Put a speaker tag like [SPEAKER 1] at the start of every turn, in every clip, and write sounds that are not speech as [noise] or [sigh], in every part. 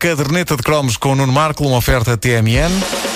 [SPEAKER 1] Caderneta de cromos com o Nuno Marco, uma oferta TMN.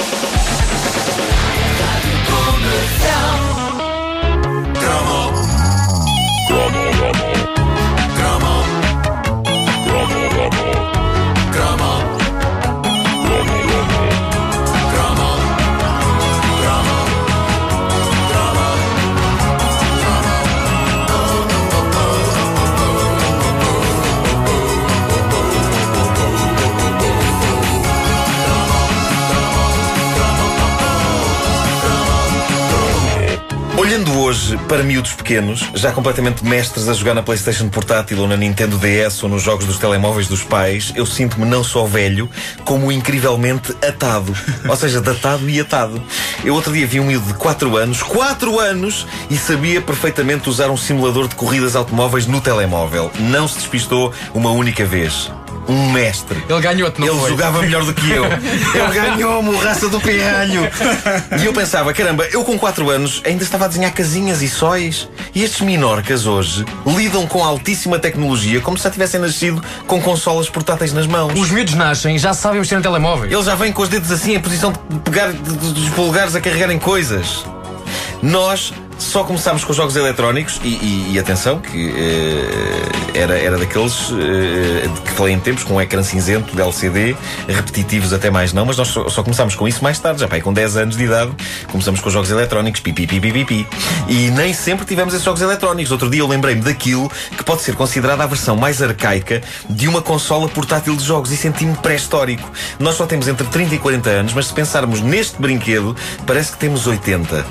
[SPEAKER 2] Para miúdos pequenos, já completamente mestres a jogar na PlayStation portátil ou na Nintendo DS ou nos jogos dos telemóveis dos pais, eu sinto-me não só velho, como incrivelmente atado. [laughs] Ou seja, datado e atado. Eu outro dia vi um miúdo de 4 anos, 4 anos, e sabia perfeitamente usar um simulador de corridas automóveis no telemóvel. Não se despistou uma única vez um mestre.
[SPEAKER 3] Ele ganhou-te, não
[SPEAKER 2] Ele
[SPEAKER 3] foi?
[SPEAKER 2] jogava melhor do que eu. [laughs] Ele ganhou-me raça do pealho. E eu pensava, caramba, eu com 4 anos ainda estava a desenhar casinhas e sóis. E estes minorcas hoje lidam com altíssima tecnologia como se já tivessem nascido com consolas portáteis nas mãos.
[SPEAKER 3] Os miúdos nascem, já sabem mexer no telemóvel.
[SPEAKER 2] Ele já vem com os dedos assim em posição de pegar de- de- dos polegares a carregarem coisas. Nós só começámos com os jogos eletrónicos e, e- e atenção que eh, era, era daqueles eh, que falei em tempos com um ecrã cinzento de LCD, repetitivos até mais não, mas nós só, só começámos com isso mais tarde, já pai, com 10 anos de idade, começamos com os jogos eletrónicos, pipi, pipi, pipi. E nem sempre tivemos esses jogos eletrónicos. Outro dia eu lembrei-me daquilo que pode ser considerada a versão mais arcaica de uma consola portátil de jogos e senti-me pré-histórico. Nós só temos entre 30 e 40 anos, mas se pensarmos neste brinquedo, parece que temos 80.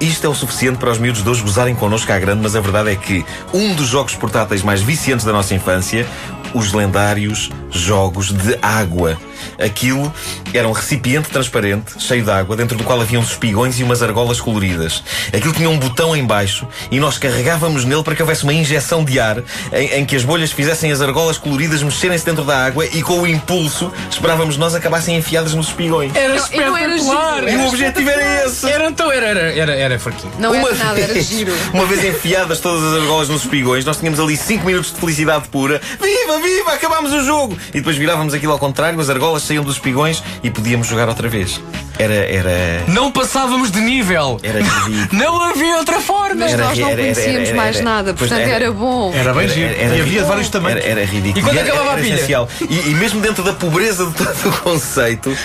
[SPEAKER 2] Isto é o suficiente para os miúdos de hoje gozarem connosco à grande, mas a verdade é que um dos jogos portáteis mais viciantes da nossa infância, os lendários jogos de água. Aquilo era um recipiente transparente, cheio de água, dentro do qual havia uns espigões e umas argolas coloridas. Aquilo tinha um botão em baixo e nós carregávamos nele para que houvesse uma injeção de ar em, em que as bolhas fizessem as argolas coloridas mexerem-se dentro da água e com o impulso esperávamos nós acabassem enfiadas nos espigões.
[SPEAKER 3] Era
[SPEAKER 4] Não, e não era
[SPEAKER 3] espetacular!
[SPEAKER 2] E o objetivo era esse.
[SPEAKER 3] Era então, era, era, era, era fraquinho.
[SPEAKER 4] Não era nada, era giro. [laughs]
[SPEAKER 2] uma vez enfiadas todas as argolas nos espigões, nós tínhamos ali 5 minutos de felicidade pura. Viva, viva, acabámos o jogo! E depois virávamos aquilo ao contrário, as argolas saíam dos espigões e podíamos jogar outra vez. Era, era,
[SPEAKER 3] Não passávamos de nível!
[SPEAKER 2] era ridículo. [laughs]
[SPEAKER 3] Não havia outra forma!
[SPEAKER 4] Mas
[SPEAKER 2] Era-
[SPEAKER 4] nós não
[SPEAKER 2] era-
[SPEAKER 4] conhecíamos
[SPEAKER 2] era-
[SPEAKER 4] mais
[SPEAKER 2] era-
[SPEAKER 4] nada, portanto
[SPEAKER 2] era-
[SPEAKER 4] era bom.
[SPEAKER 5] Era bem giro.
[SPEAKER 2] Era- era
[SPEAKER 5] e havia vários
[SPEAKER 2] Era,
[SPEAKER 5] tamanhos.
[SPEAKER 2] era ridículo.
[SPEAKER 3] E quando
[SPEAKER 2] era,
[SPEAKER 3] acabava a pilha?
[SPEAKER 2] E, e mesmo dentro da pobreza de todo o conceito.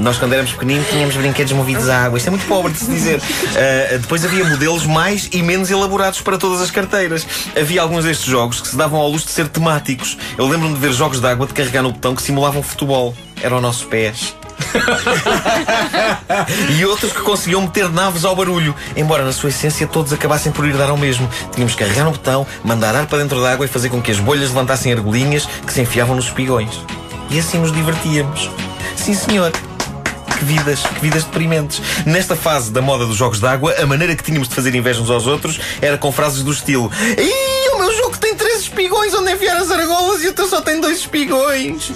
[SPEAKER 2] Nós, quando éramos pequeninos, tínhamos brinquedos movidos à água. Isto é muito pobre de se dizer. Ah, depois havia modelos mais e menos elaborados para todas as carteiras. Havia alguns destes jogos que se davam ao luxo de ser temáticos. Eu lembro-me de ver jogos de água de carregar no botão que simulavam futebol. Eram os nossos pés. [laughs] e outros que conseguiam meter naves ao barulho, embora na sua essência todos acabassem por ir dar ao mesmo. Tínhamos que carregar no botão, mandar ar para dentro da água e fazer com que as bolhas levantassem argolinhas que se enfiavam nos espigões. E assim nos divertíamos. Sim, senhor. Que vidas, que vidas deprimentes. Nesta fase da moda dos jogos de água, a maneira que tínhamos de fazer inveja uns aos outros era com frases do estilo: Ih, o meu jogo tem três espigões onde enfiar as argolas e o teu só tem dois espigões.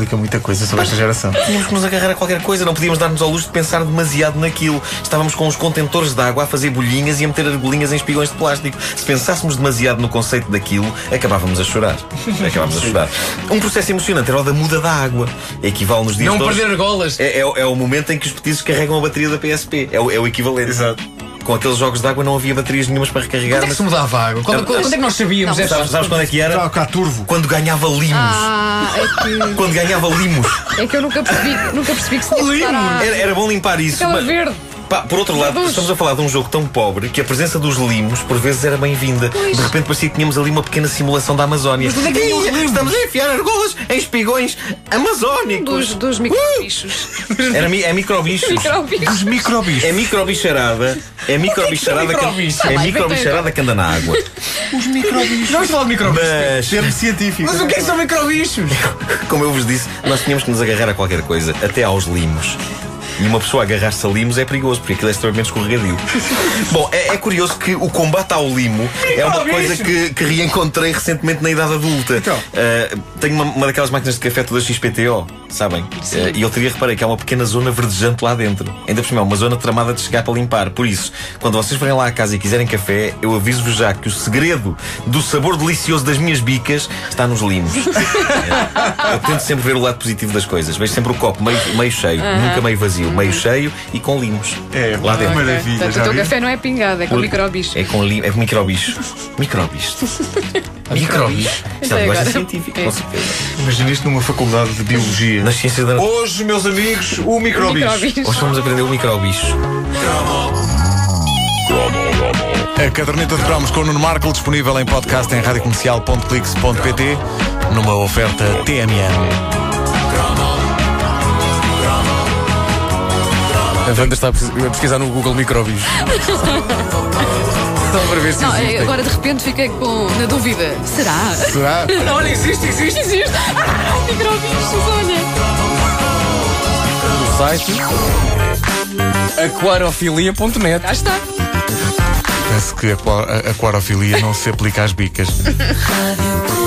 [SPEAKER 5] Explica muita coisa sobre esta geração.
[SPEAKER 2] Tínhamos que nos agarrar a qualquer coisa, não podíamos dar-nos ao luxo de pensar demasiado naquilo. Estávamos com os contentores de água a fazer bolhinhas e a meter argolinhas em espigões de plástico. Se pensássemos demasiado no conceito daquilo, acabávamos a chorar. [laughs] Acabávamos a chorar. Um processo emocionante era o da muda da água. Equivale nos dias
[SPEAKER 3] Não perder argolas!
[SPEAKER 2] É, é o- é o momento em que os petizos carregam a bateria da PSP. É o, é o equivalente.
[SPEAKER 5] Exato.
[SPEAKER 2] Com aqueles jogos de água não havia baterias nenhumas para recarregar.
[SPEAKER 3] Quando é que
[SPEAKER 2] mas-
[SPEAKER 3] se mudava a água? Quando, quando é que nós sabíamos
[SPEAKER 4] Não,
[SPEAKER 2] Sabes, sabes quando é que era?
[SPEAKER 5] cá turvo.
[SPEAKER 2] Quando ganhava limos.
[SPEAKER 4] Ah, é que,
[SPEAKER 2] Quando ganhava limos.
[SPEAKER 4] é que eu nunca percebi, nunca percebi que se tinha a...
[SPEAKER 2] Era, era bom limpar isso.
[SPEAKER 4] Aquela
[SPEAKER 2] mas-
[SPEAKER 4] verde.
[SPEAKER 2] Pá, por outro lado, estamos a falar de um jogo tão pobre que a presença dos limos por vezes era bem-vinda. De repente parecia que tínhamos ali uma pequena simulação da Amazónia.
[SPEAKER 3] Mas onde é que vinham os limos?
[SPEAKER 2] Estamos a enfiar argolas em espigões amazónicos.
[SPEAKER 4] Dos, dos microbichos. [laughs]
[SPEAKER 2] Era, mi- é microbichos.
[SPEAKER 4] Microbichos.
[SPEAKER 5] Os microbichos.
[SPEAKER 2] É microbicharada. É microbicharada que, é microbicharada que anda na água. [laughs]
[SPEAKER 5] Os microbichos.
[SPEAKER 3] Vamos falar de microbichos.
[SPEAKER 2] Mas,
[SPEAKER 5] Termo científico.
[SPEAKER 3] Mas o que é que são microbichos? [laughs]
[SPEAKER 2] como eu vos disse, nós tínhamos que nos agarrar a qualquer coisa, até aos limos. E uma pessoa agarrar-se a limos é perigoso, porque aquilo é extremamente escorregadio. [laughs] Bom, é, é curioso que o combate ao limo é uma coisa que, que reencontrei recentemente na idade adulta.
[SPEAKER 5] Então?
[SPEAKER 2] Uh, tenho uma, uma daquelas máquinas de café todas XPTO, sabem? Uh, e eu teria reparei que há uma pequena zona verdejante lá dentro. Ainda por cima, é uma zona tramada de chegar para limpar. Por isso, quando vocês forem lá à casa e quiserem café, eu aviso-vos já que o segredo do sabor delicioso das minhas bicas está nos limos. [laughs] eu tento sempre ver o lado positivo das coisas. Vejo sempre o copo meio, meio cheio, nunca meio vazio, meio cheio e com limos.
[SPEAKER 5] É,
[SPEAKER 2] lá dentro.
[SPEAKER 5] maravilha.
[SPEAKER 4] Portanto,
[SPEAKER 5] já
[SPEAKER 4] o teu
[SPEAKER 5] vi?
[SPEAKER 4] café não é pingado, é com microbicho.
[SPEAKER 2] É com lim... é com microbicho. [laughs] Microbicho.
[SPEAKER 3] Micróbios.
[SPEAKER 2] Isto é uma
[SPEAKER 4] agora.
[SPEAKER 2] científica,
[SPEAKER 4] É.
[SPEAKER 2] com certeza.
[SPEAKER 5] Imagina isto numa faculdade de biologia.
[SPEAKER 2] Nas ciências da
[SPEAKER 5] Hoje, meus amigos, o microbicho.
[SPEAKER 2] Hoje vamos aprender o microbicho.
[SPEAKER 1] A caderneta de cromos com o Nuno Marco, disponível em podcast em radiocomercial.clix.pt, numa oferta TMN.
[SPEAKER 3] A Wanda está a pes- a pesquisar no Google micróbios. [laughs] Ver se
[SPEAKER 4] Não,
[SPEAKER 3] existem.
[SPEAKER 4] agora de repente fiquei com, na dúvida. Será?
[SPEAKER 1] Será? [laughs]
[SPEAKER 3] Olha, existe, existe.
[SPEAKER 4] Existe. Ah, microbichos, olha.
[SPEAKER 3] O site aquarofilia.net.
[SPEAKER 4] Cá está.
[SPEAKER 1] Penso que a aquarofilia não se aplica às bicas. [laughs]